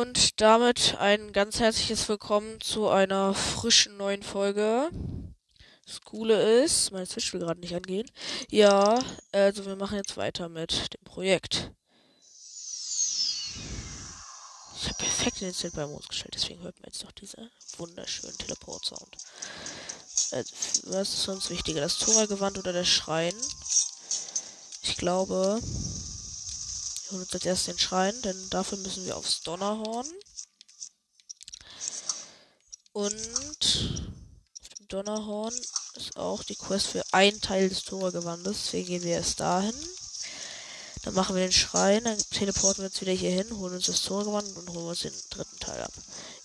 Und damit ein ganz herzliches Willkommen zu einer frischen neuen Folge. Das Coole ist, meine Switch will gerade nicht angehen. Ja, also wir machen jetzt weiter mit dem Projekt. Ich habe perfekt den Instant bei Modus gestellt, deswegen hört man jetzt noch diese wunderschönen Teleport-Sound. Also, was ist uns wichtiger, das Tora-Gewand oder der Schrein? Ich glaube, wir holen uns als erstes den Schrein, denn dafür müssen wir aufs Donnerhorn. Und auf dem Donnerhorn ist auch die Quest für einen Teil des Tora-Gewandes. Deswegen gehen wir erst dahin. Dann machen wir den Schrein, dann teleporten wir uns wieder hier hin, holen uns das Tora-Gewand und holen uns den dritten Teil ab.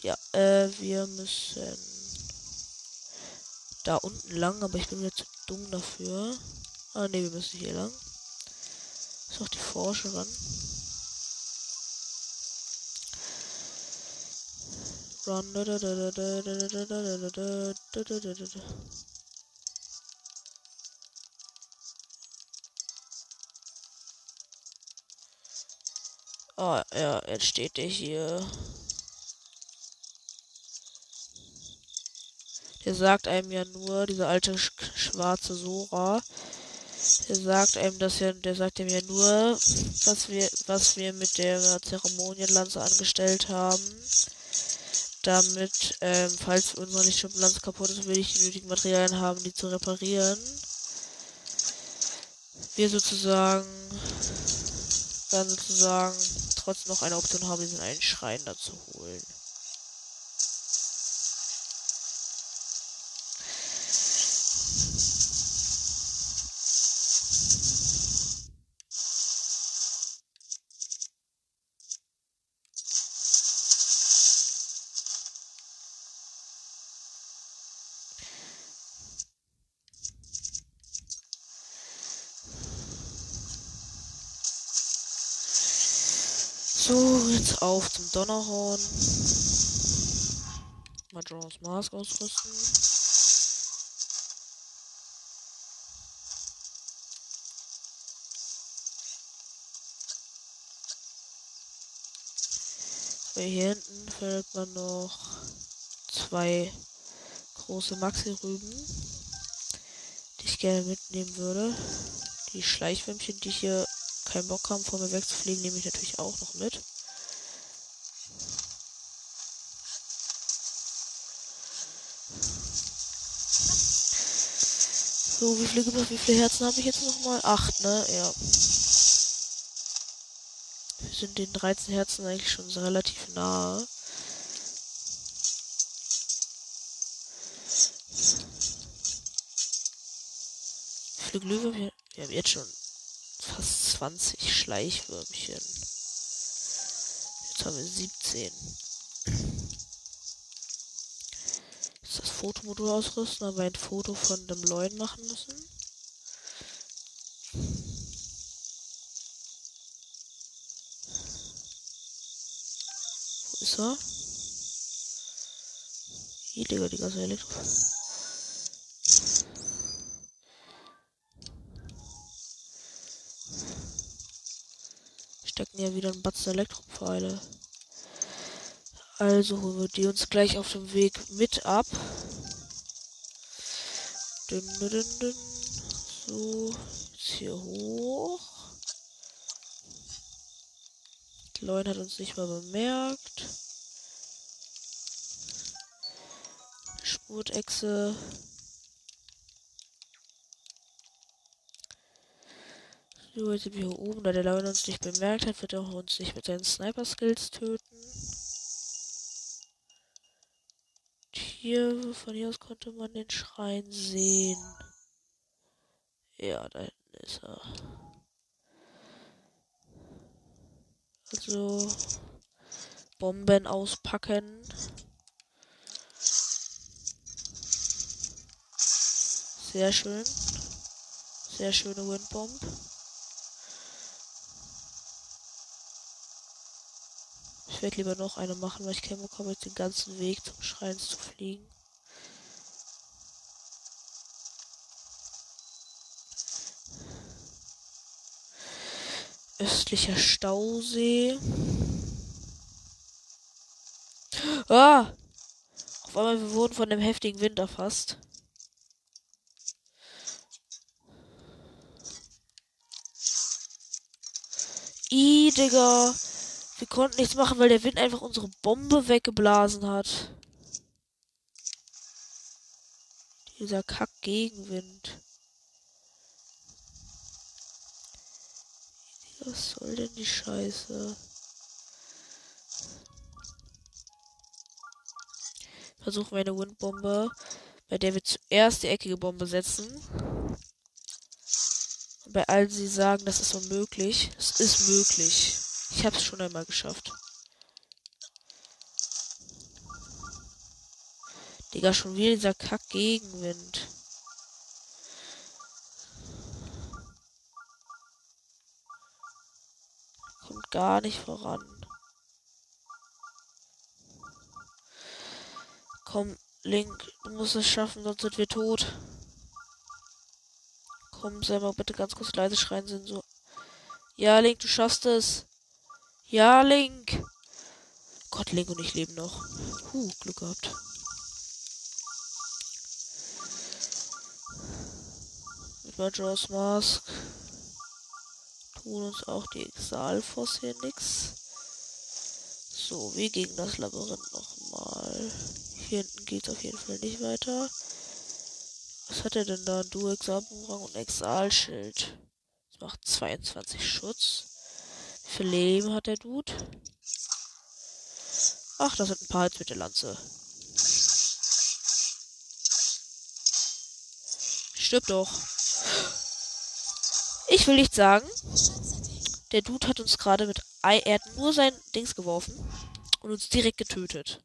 Ja, äh, wir müssen da unten lang, aber ich bin mir zu dumm dafür. Ah, ne, wir müssen hier lang. Ist auch die Forscherin. Run. Oh, ja, jetzt steht der hier. Der sagt einem ja nur, dieser alte sch schwarze Sora, der sagt einem das ja, der sagt ihm ja nur, was wir, was wir mit der Zeremonienlanze angestellt haben. Damit, ähm, falls unsere Lichtschublanze kaputt ist, will ich die nötigen Materialien haben, die zu reparieren. Wir sozusagen, dann sozusagen trotzdem noch eine Option haben, diesen einen Schrein dazu holen. Jetzt auf zum Donnerhorn. Majora's Mask ausrüsten. Hier hinten findet man noch zwei große Maxi-Rüben, die ich gerne mitnehmen würde. Die Schleichwürmchen, die hier keinen Bock haben, vor mir wegzufliegen, nehme ich natürlich auch noch mit. So, wie viele, wie viele Herzen habe ich jetzt nochmal? Acht, ne? Ja. Wir sind den 13 Herzen eigentlich schon relativ nahe. Wie viele Glühwürmchen? Wir haben jetzt schon fast 20 Schleichwürmchen. Jetzt haben wir 17. Jetzt das Fotomodul ausrüsten, aber ein Foto von dem Leuen machen müssen. Wo ist er? Hier, Digga, die ganze Elektro. stecken ja wieder ein Batzen Elektropfeile. Also holen wir die uns gleich auf dem Weg mit ab. Dün, dün, dün. So, jetzt hier hoch. Leun hat uns nicht mal bemerkt. Spurtechse. So, jetzt sind wir hier oben. Da der Leon uns nicht bemerkt hat, wird er uns nicht mit seinen Sniper-Skills töten. Hier, von hier aus konnte man den Schrein sehen. Ja, da hinten ist er. Also, Bomben auspacken. Sehr schön. Sehr schöne Windbomb. Werde lieber noch eine machen, weil ich keinen Bock habe, jetzt den ganzen Weg zum Schrein zu fliegen. Östlicher Stausee. Ah! Auf einmal, wir wurden von dem heftigen Wind erfasst. I, Digga. Konnten nichts machen, weil der Wind einfach unsere Bombe weggeblasen hat. Dieser Kack-Gegenwind. Was soll denn die Scheiße? Versuchen wir eine Windbombe, bei der wir zuerst die eckige Bombe setzen. Bei allen sie sagen, das ist unmöglich. Es ist möglich. Ich habe es schon einmal geschafft. Digga, schon wieder dieser Kack-Gegenwind. Kommt gar nicht voran. Komm, Link, du musst es schaffen, sonst sind wir tot. Komm, mal bitte ganz kurz leise schreien, sind so. Ja, Link, du schaffst es. Ja, Link. Gott, Link und ich leben noch. Huh, Glück gehabt. Mit Majora's Mask tun uns auch die Exalfos hier nix. So, wie gegen das Labyrinth nochmal. Hier hinten geht es auf jeden Fall nicht weiter. Was hat er denn da? Du Exalbumerang und Exalschild. Das macht 22 Schutz. Viel Leben hat der Dude? Ach, das sind ein paar jetzt mit der Lanze. Stirb doch. Ich will nicht sagen, der Dude hat uns gerade mit Ei, er hat nur sein Dings geworfen und uns direkt getötet.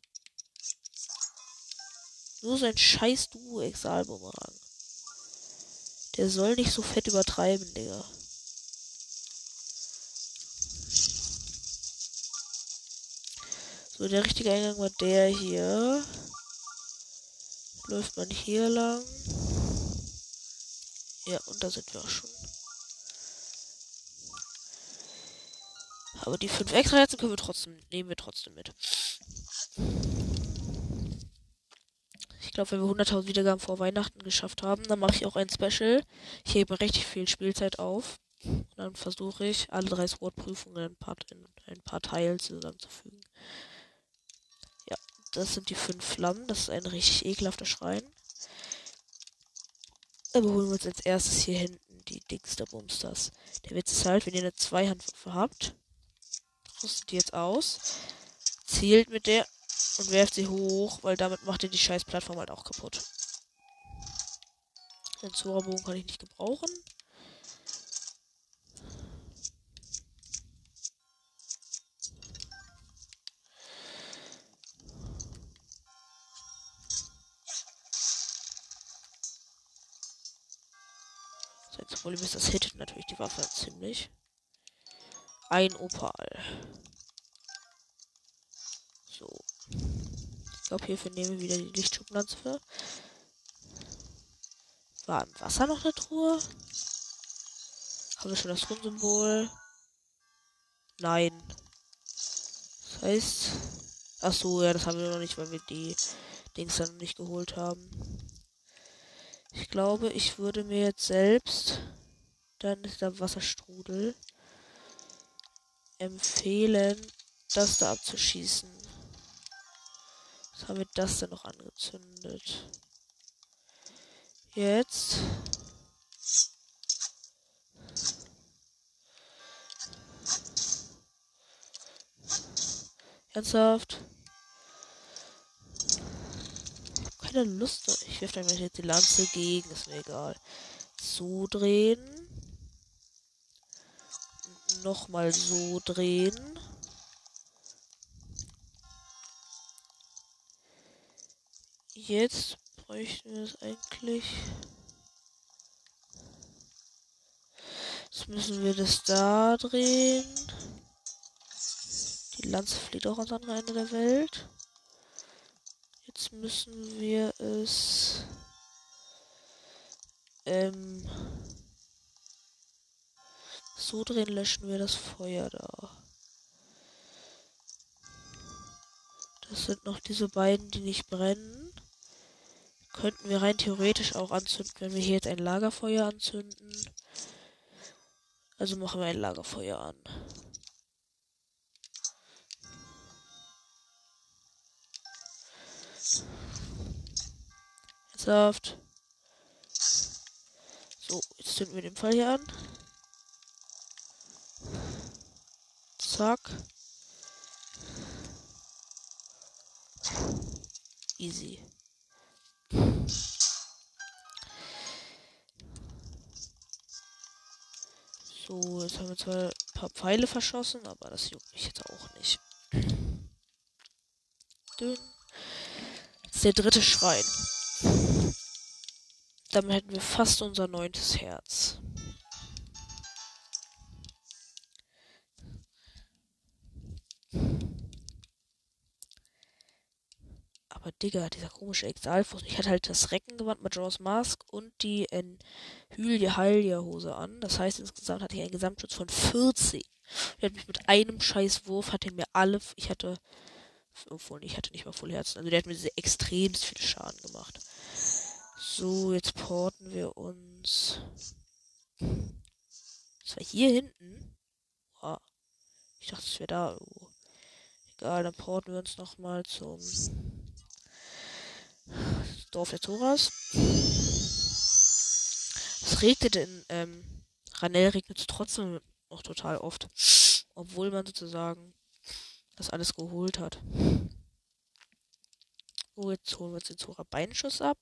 Nur sein scheiß Duo Exalbumerang. Der soll nicht so fett übertreiben, Digga. So, der richtige Eingang war der hier. Läuft man hier lang. Ja, und da sind wir auch schon. Aber die fünf extra Herzen können wir trotzdem, nehmen wir trotzdem mit. Ich glaube, wenn wir 100.000 Wiedergaben vor Weihnachten geschafft haben, dann mache ich auch ein Special. Ich hebe richtig viel Spielzeit auf. Und dann versuche ich, alle drei Sword-Prüfungen in, in ein paar Teilen zusammenzufügen. Das sind die fünf Flammen. Das ist ein richtig ekelhafter Schrein. Aber holen wir uns als erstes hier hinten die dickste Bumsters. Der Witz ist halt, wenn ihr eine Zweihandwaffe habt, rüstet die jetzt aus, zielt mit der und werft sie hoch, weil damit macht ihr die scheiß Plattform halt auch kaputt. Den Zora-Bogen kann ich nicht gebrauchen. Das Problem ist, das hittet natürlich die Waffe ziemlich. Ein Opal. Ich glaube, hierfür nehmen wir wieder die Lichtschublanze. War im Wasser noch eine Truhe? Haben wir schon das Grundsymbol? Nein. Das heißt. Ach so, ja, das haben wir noch nicht, weil wir die Dings dann nicht geholt haben. Ich glaube, ich würde mir jetzt selbst. Dann ist der Wasserstrudel. Empfehlen, das da abzuschießen. Was haben wir das denn noch angezündet? Jetzt. Ernsthaft? Keine Lust. Ich werfe einfach jetzt die Lanze gegen, ist mir egal. So drehen. Nochmal so drehen. jetzt bräuchten wir es eigentlich. Jetzt müssen wir das da drehen. Die Lanze fliegt auch ans andere Ende der Welt. Jetzt müssen wir es ähm, so drehen, löschen wir das Feuer da. Das sind noch diese beiden, die nicht brennen. Könnten wir rein theoretisch auch anzünden, wenn wir hier jetzt ein Lagerfeuer anzünden. Also machen wir ein Lagerfeuer an. Ernsthaft. So, jetzt zünden wir den Fall hier an. Zack. Easy. So, jetzt haben wir zwar ein paar Pfeile verschossen, aber das juckt mich jetzt auch nicht. Dünn. Ist der dritte Schrein. Damit hätten wir fast unser neuntes Herz. Aber Digga, dieser komische Exalfuß. Ich hatte halt das Reckengewand mit Jaws Mask und die in Hylia Hylia Hose an. Das heißt, insgesamt hatte ich einen Gesamtschutz von 40. Ich hatte mich mit einem scheiß Wurf, hatte mir alle, ich hatte, obwohl ich hatte nicht mal voll Herzen. Also der hat mir sehr extrem viel Schaden gemacht. So, jetzt porten wir uns. Das war hier hinten. Wow. Ich dachte, es wäre da irgendwo. Egal, dann porten wir uns nochmal zum Dorf der Toras. Es regnet in ähm, Ranel regnet trotzdem noch total oft. Obwohl man sozusagen das alles geholt hat. So, jetzt holen wir uns den Zora Beinschuss ab.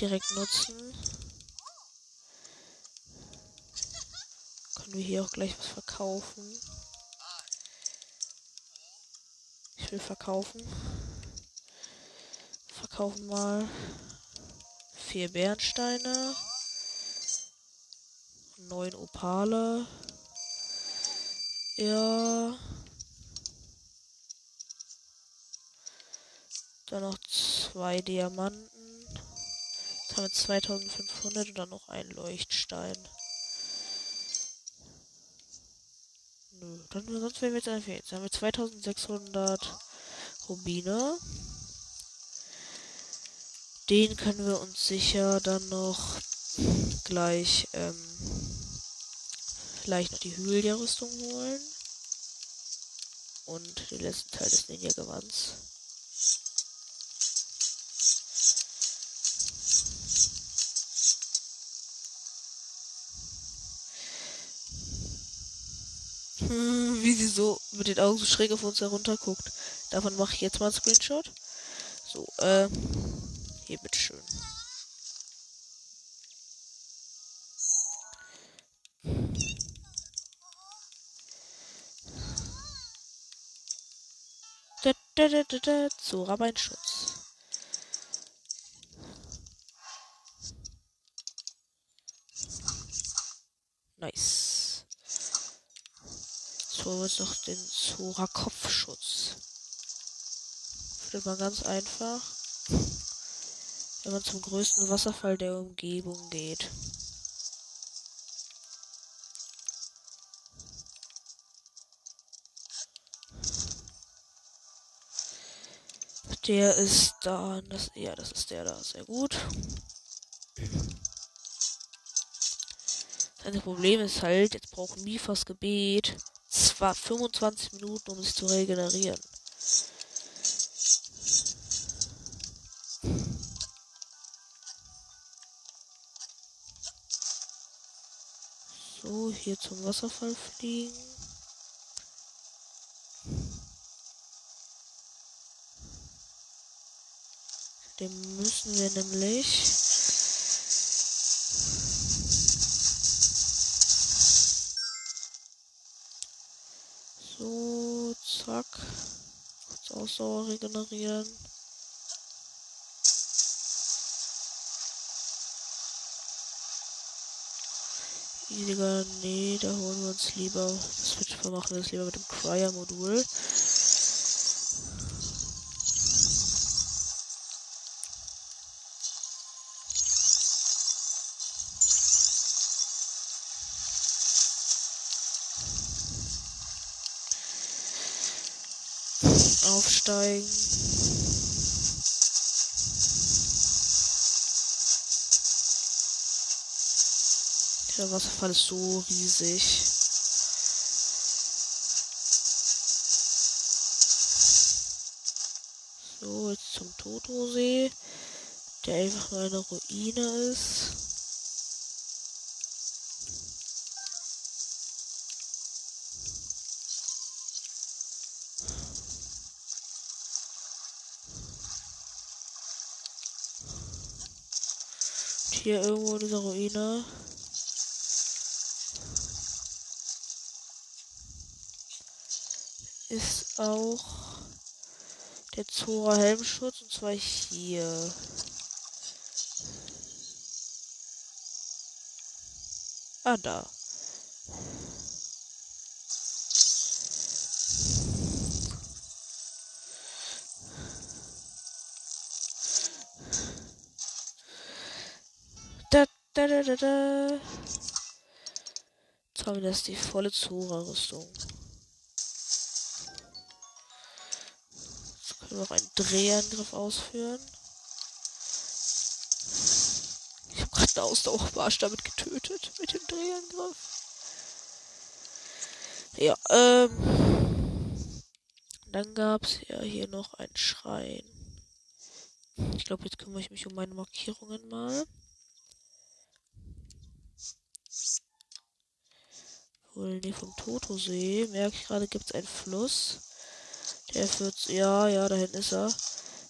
Direkt nutzen. Können wir hier auch gleich was verkaufen. Ich will verkaufen. Verkaufen mal vier Bernsteine. Neun Opale. Ja. Dann noch zwei Diamanten. Haben wir 2500 und dann noch ein Leuchtstein. Nö, dann sonst wären wir jetzt einfach jetzt. haben wir 2600 Rubine. Den können wir uns sicher dann noch gleich ähm, vielleicht noch die Hylia-Rüstung holen. Und den letzten Teil des Ninja-Gewands. Wie sie so mit den Augen so schräg auf uns herunterguckt. Davon mache ich jetzt mal einen Screenshot. So, äh, hier bitteschön. Da, da, da, da, da, Zora Beinschutz. Wir uns noch den Zora Kopfschutz. Findet man ganz einfach, wenn man zum größten Wasserfall der Umgebung geht. Der ist da, das, ja, das ist der da, sehr gut. Das Problem ist halt, jetzt braucht Mifas Gebet zwar 25 Minuten, um sich zu regenerieren. So, hier zum Wasserfall fliegen. Den müssen wir nämlich Zack. Kurz Ausdauer regenerieren. Nee, da holen wir uns lieber. Das machen wir das lieber mit dem Cryer-Modul. Aufsteigen. Der Wasserfall ist so riesig. So, jetzt zum Totosee, der einfach nur eine Ruine ist. Hier irgendwo in dieser Ruine. Ist auch der Zora Helmschutz und zwar hier. Ah, da. Da, da, da, da. Jetzt haben wir das die volle Zora-Rüstung. Jetzt können wir auch einen Drehangriff ausführen. Ich habe gerade einen Ausdauerbarsch damit getötet. Mit dem Drehangriff. Ja, ähm. Dann gab es ja hier noch einen Schrein. Ich glaube, jetzt kümmere ich mich um meine Markierungen mal. Wohl, nee, vom Totosee. Merke ich gerade, gibt es einen Fluss. Der führt, ja, ja, da hinten ist er.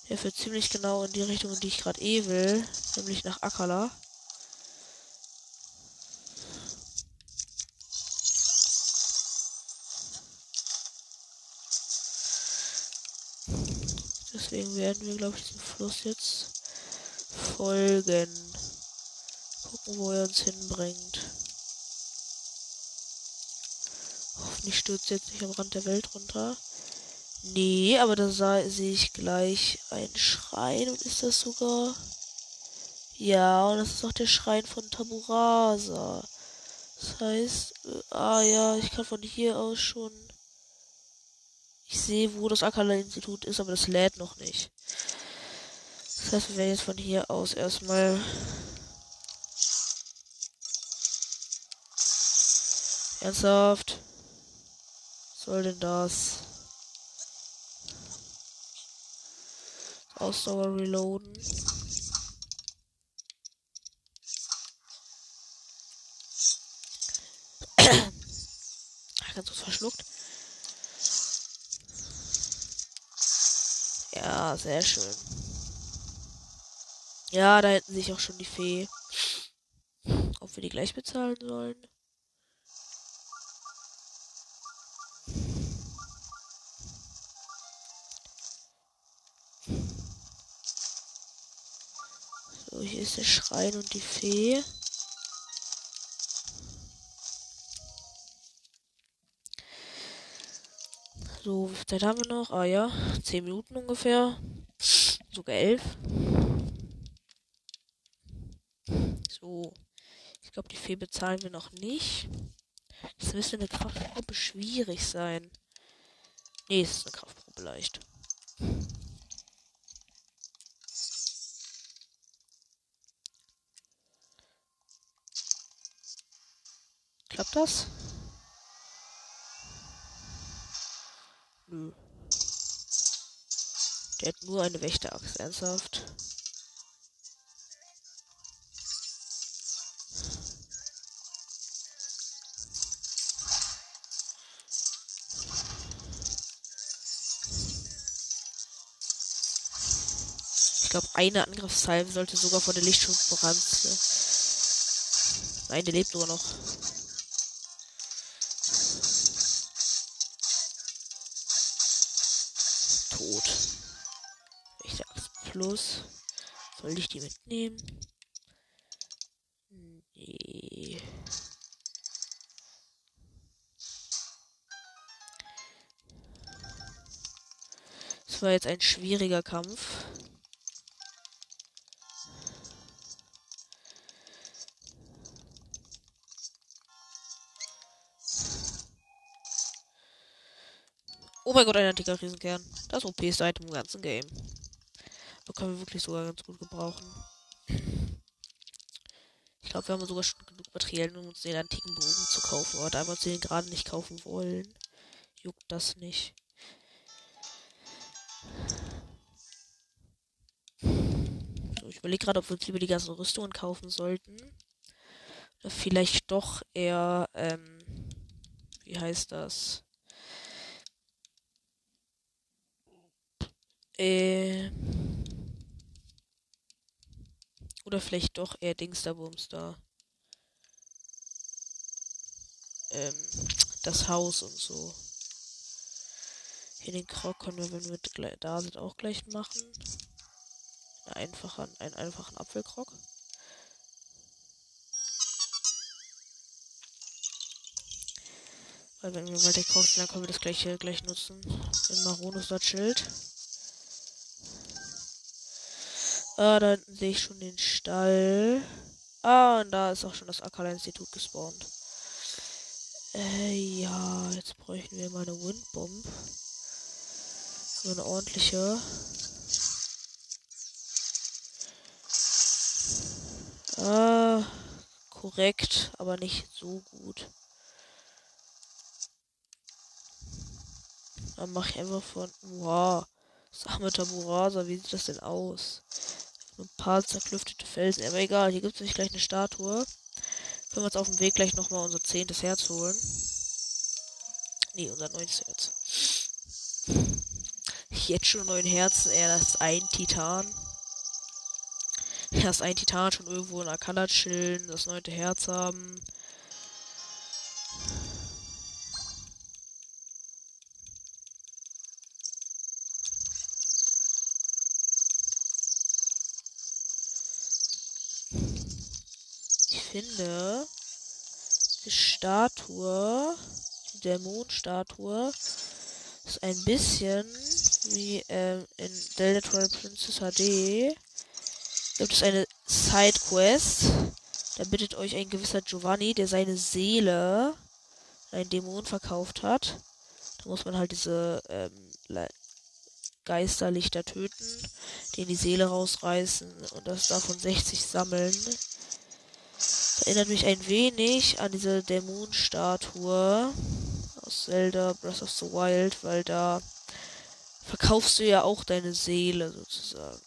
Der führt ziemlich genau in die Richtung, in die ich gerade eh will. Nämlich nach Akala. Deswegen werden wir, glaube ich, diesen Fluss jetzt folgen. Gucken, wo er uns hinbringt. Hoffentlich stürzt jetzt nicht am Rand der Welt runter. Nee, aber da sehe ich gleich einen Schrein. Und ist das sogar. Ja, und das ist auch der Schrein von Taburasa. Das heißt, äh, ah ja, ich kann von hier aus schon. Ich sehe, wo das Akala-Institut ist, aber das lädt noch nicht. Das heißt, wir werden jetzt von hier aus erstmal Ernsthaft? Soll denn das? Ausdauer reloaden. Ganz kurz verschluckt. Ja, sehr schön. Ja, da hätten sich auch schon die Fee. Ob wir die gleich bezahlen sollen? Der Schrein und die Fee. So, wie viel Zeit haben wir noch? Ah ja, 10 Minuten ungefähr. Sogar 11. So. Ich glaube, die Fee bezahlen wir noch nicht. Das müsste eine Kraftprobe schwierig sein. Nee, es ist eine Kraftprobe leicht. Klappt das? Nö. Der hat nur eine Wächterachse, ernsthaft. Ich glaube, eine Angriffssalve sollte sogar von der Lichtschutzbranze. Nein, der lebt nur noch. Plus. Soll ich die mitnehmen? Nee. Es war jetzt ein schwieriger Kampf. Oh mein Gott, ein antiker Riesenkern. Das OP-ste Item im ganzen Game. Da können wir wirklich sogar ganz gut gebrauchen. Ich glaube, wir haben sogar schon genug Materialien, um uns den antiken Bogen zu kaufen. Aber da wir uns den gerade nicht kaufen wollen, juckt das nicht. So, ich überlege gerade, ob wir uns lieber die ganzen Rüstungen kaufen sollten. Oder vielleicht doch eher, ähm, wie heißt das? Äh, oder vielleicht doch eher Dingsterbums da. Ähm, das Haus und so. Hier den Krog können wir, wenn wir da sind, auch gleich machen. Einen einfachen, einen einfachen Apfelkrog. Weil wenn wir den Krog dann können wir das gleich, gleich nutzen. Wenn Maronus da chillt. Ah, da sehe ich schon den Stall. Ah, und da ist auch schon das Akala-Institut gespawnt. Äh, ja, jetzt bräuchten wir mal eine Windbomb. So eine ordentliche. Ah, korrekt, aber nicht so gut. Dann mache ich einfach von. Wow. Sag mit Murasa, wie sieht das denn aus? Ein paar zerklüftete Felsen. Aber egal, hier gibt es nicht gleich eine Statue. Können wir uns auf dem Weg gleich nochmal unser zehntes Herz holen. Nee, unser neuntes Herz. Jetzt schon neun Herzen. Er ist ein Titan. Er ist ein Titan schon irgendwo in Akala chillen, das neunte Herz haben. Finde, die Statue, die Dämonenstatue, ist ein bisschen wie ähm, in Delta Troll Princess HD. Gibt es eine Side Quest. Da bittet euch ein gewisser Giovanni, der seine Seele ein Dämon verkauft hat. Da muss man halt diese ähm, Geisterlichter töten, denen die Seele rausreißen und das davon 60 sammeln erinnert mich ein wenig an diese Dämonenstatue aus Zelda Breath of the Wild, weil da verkaufst du ja auch deine Seele sozusagen.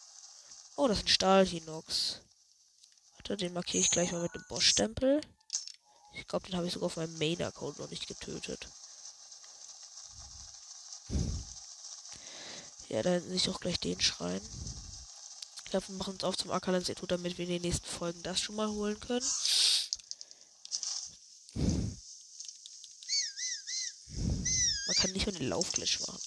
Oh, das ist ein Stahlhinox. Warte, den markiere ich gleich mal mit einem Boss-Stempel. Ich glaube, den habe ich sogar auf meinem Main-Account noch nicht getötet. Ja, da hinten sich auch gleich den Schrein. Glaube, wir machen uns auf zum Ackerland-Institut, damit wir in den nächsten Folgen das schon mal holen können. Man kann nicht mehr den Laufglitch machen.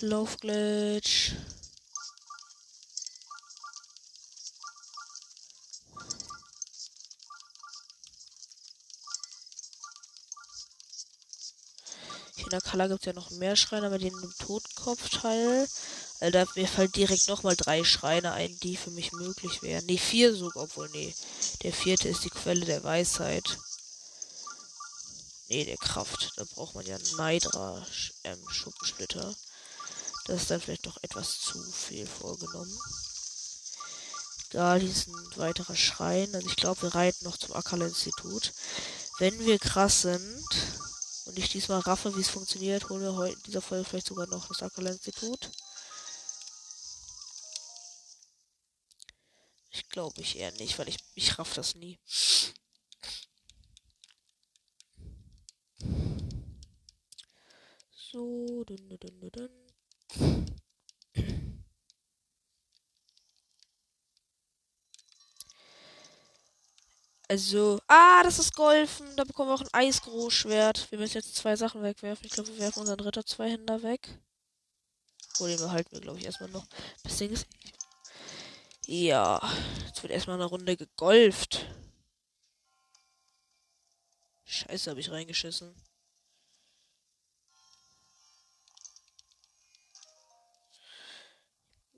Laufglitch. In der Kala gibt es ja noch mehr Schreine, aber den Totenkopfteil. Also da mir fallen direkt nochmal drei Schreine ein, die für mich möglich wären. Ne, vier sogar, obwohl, nee. Der vierte ist die Quelle der Weisheit. Nee, der Kraft. Da braucht man ja Neidra ähm, Schuppensplitter. Das ist dann vielleicht doch etwas zu viel vorgenommen. Hier ist ein weiterer Schrein. Also ich glaube, wir reiten noch zum Akala-Institut. Wenn wir krass sind, und ich diesmal raffe, wie es funktioniert, holen wir heute in dieser Folge vielleicht sogar noch das Akala-Institut. Ich glaube ich eher nicht, weil ich, ich raff das nie. So, dun, dun, dun, dun. Also, ah, das ist Golfen. Da bekommen wir auch ein Eisgroßschwert. Wir müssen jetzt zwei Sachen wegwerfen. Ich glaube, wir werfen unseren dritter Zweihänder weg. Oder den behalten wir, glaube ich, erstmal noch. Das Ding ist. Ja, jetzt wird erstmal eine Runde gegolft. Scheiße, habe ich reingeschissen.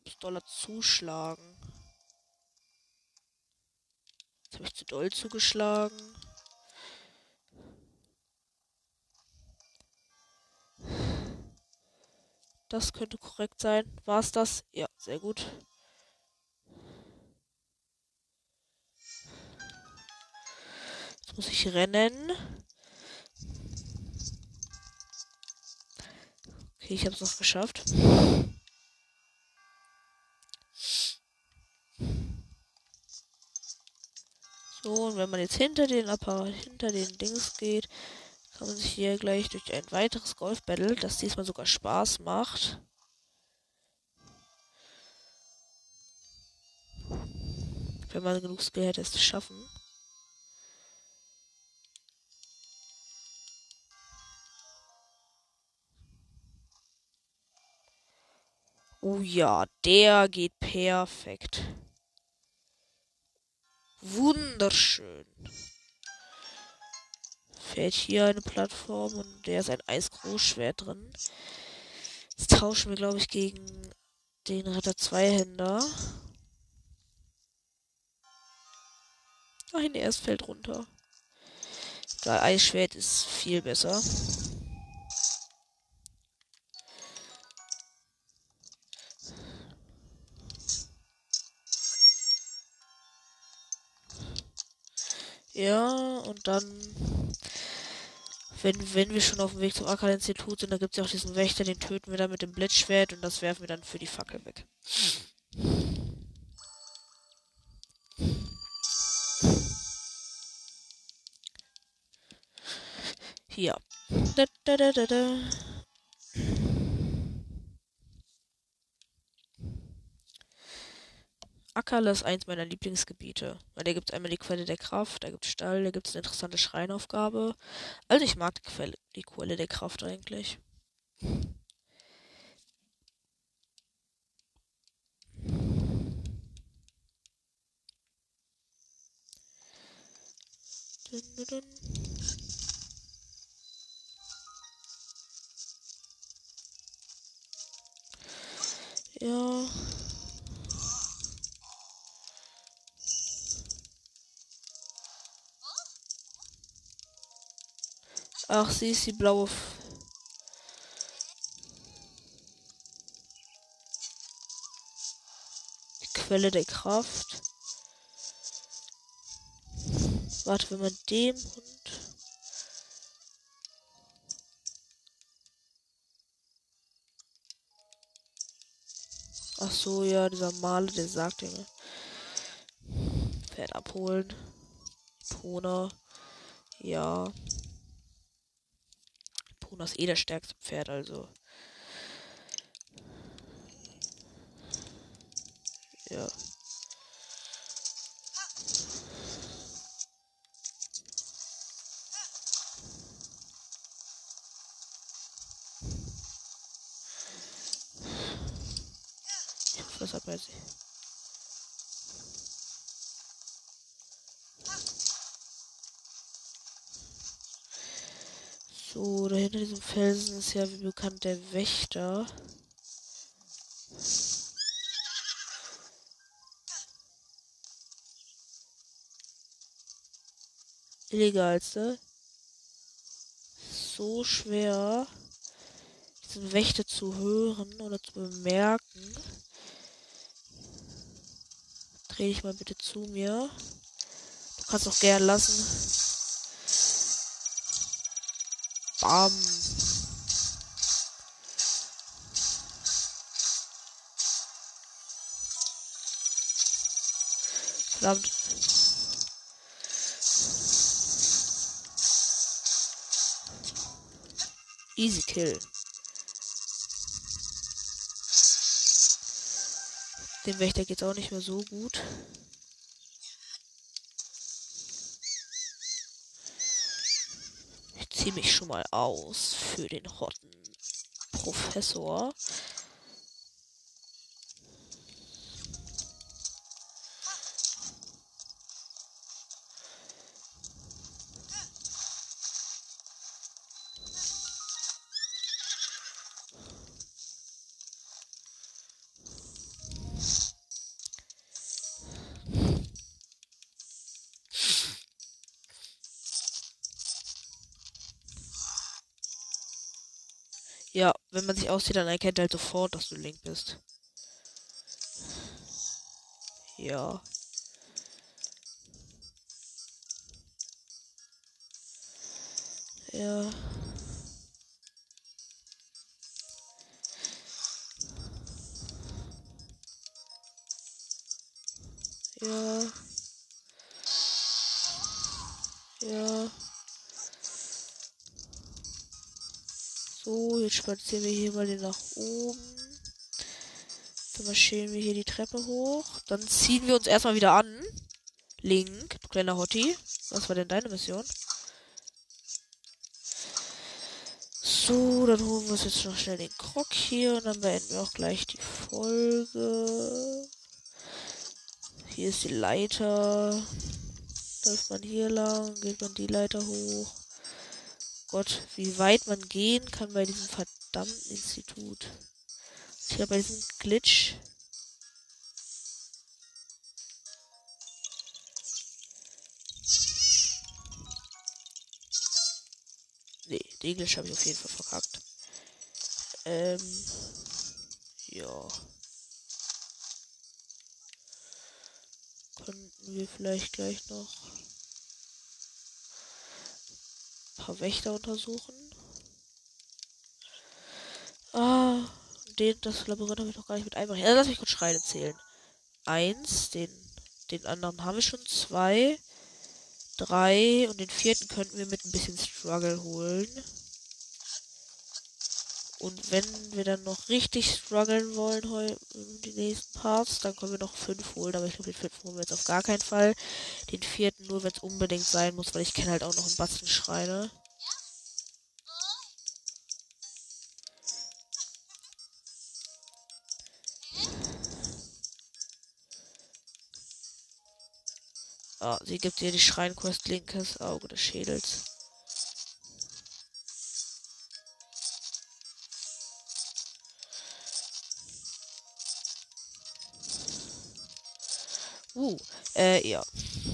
Ich muss Dollar zuschlagen. Habe ich zu doll zugeschlagen. Das könnte korrekt sein. War es das? Ja, sehr gut. Jetzt muss ich rennen. Okay, ich habe es noch geschafft. So, und wenn man jetzt hinter den Apparat, hinter den Dings geht, kann man sich hier gleich durch ein weiteres Golf-Battle, das diesmal sogar Spaß macht. Wenn man genug Skill hätte, es zu schaffen. Oh ja, der geht perfekt. Wunderschön fällt hier eine Plattform und der ist ein Eisgroßschwert drin. Das tauschen wir, glaube ich, gegen den Ritter Zweihänder. Nein, er ist fällt runter. Egal, Eisschwert ist viel besser. Ja, und dann wenn, wenn wir schon auf dem Weg zum Acker-Institut sind, da gibt es ja auch diesen Wächter, den töten wir dann mit dem Blitzschwert und das werfen wir dann für die Fackel weg. Hier. Da, da, da, da, da. Ackerle ist eins meiner Lieblingsgebiete. Weil da gibt es einmal die Quelle der Kraft, da gibt es Stall, da gibt es eine interessante Schreinaufgabe. Also ich mag die Quelle, die Quelle der Kraft eigentlich. Ja. Ach, sie ist die blaue. F die Quelle der Kraft. Warte, wenn man dem Hund. Ach so, ja, dieser Male, der sagt mir. Pferd abholen. Pona. Ja. Ist eh das stärkste Pferd, also. Ja. Das hat bei sich. So, da hinter diesem Felsen ist ja wie bekannt der Wächter. Illegalste. So schwer, diesen Wächter zu hören oder zu bemerken. Dreh dich mal bitte zu mir. Du kannst auch gern lassen. Bam. Verdammt. Easy Kill. Dem Wächter geht's auch nicht mehr so gut. Ziehe mich schon mal aus für den Hotten Professor. Ja, wenn man sich aussieht, dann erkennt er halt sofort, dass du Link bist. Ja. Ja. Ja. Jetzt spazieren wir hier mal den nach oben. Dann marschieren wir hier die Treppe hoch. Dann ziehen wir uns erstmal wieder an. Link, kleiner Hottie. Was war denn deine Mission? So, dann holen wir uns jetzt noch schnell den Krog hier und dann beenden wir auch gleich die Folge. Hier ist die Leiter. Läuft man hier lang, geht man die Leiter hoch. Gott, wie weit man gehen kann bei diesem verdammten Institut. Hier bei diesem Glitch. Nee, den Glitch habe ich auf jeden Fall verkackt. Ähm. Ja. Könnten wir vielleicht gleich noch ein paar Wächter untersuchen. Ah, den, das Labyrinth habe ich noch gar nicht mit einbringen. Also lass mich kurz Schreine zählen. Eins, den, den anderen haben wir schon. Zwei, drei und den vierten könnten wir mit ein bisschen Struggle holen. Und wenn wir dann noch richtig strugglen wollen, die nächsten Parts, dann können wir noch fünf holen. Aber ich glaube, den fünften holen wir jetzt auf gar keinen Fall. Den vierten nur, wenn es unbedingt sein muss, weil ich kenne halt auch noch einen Batzen Schreine. Ah, sie gibt dir die Schreinquest linkes Auge des Schädels. Uh, äh, ja.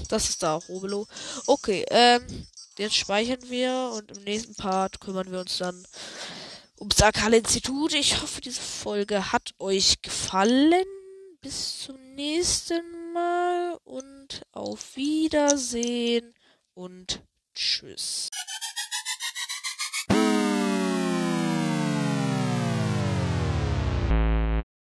Das ist da auch Robelo. Okay, ähm, jetzt speichern wir und im nächsten Part kümmern wir uns dann ums Sakale Institut. Ich hoffe, diese Folge hat euch gefallen. Bis zum nächsten Mal auf Wiedersehen und tschüss.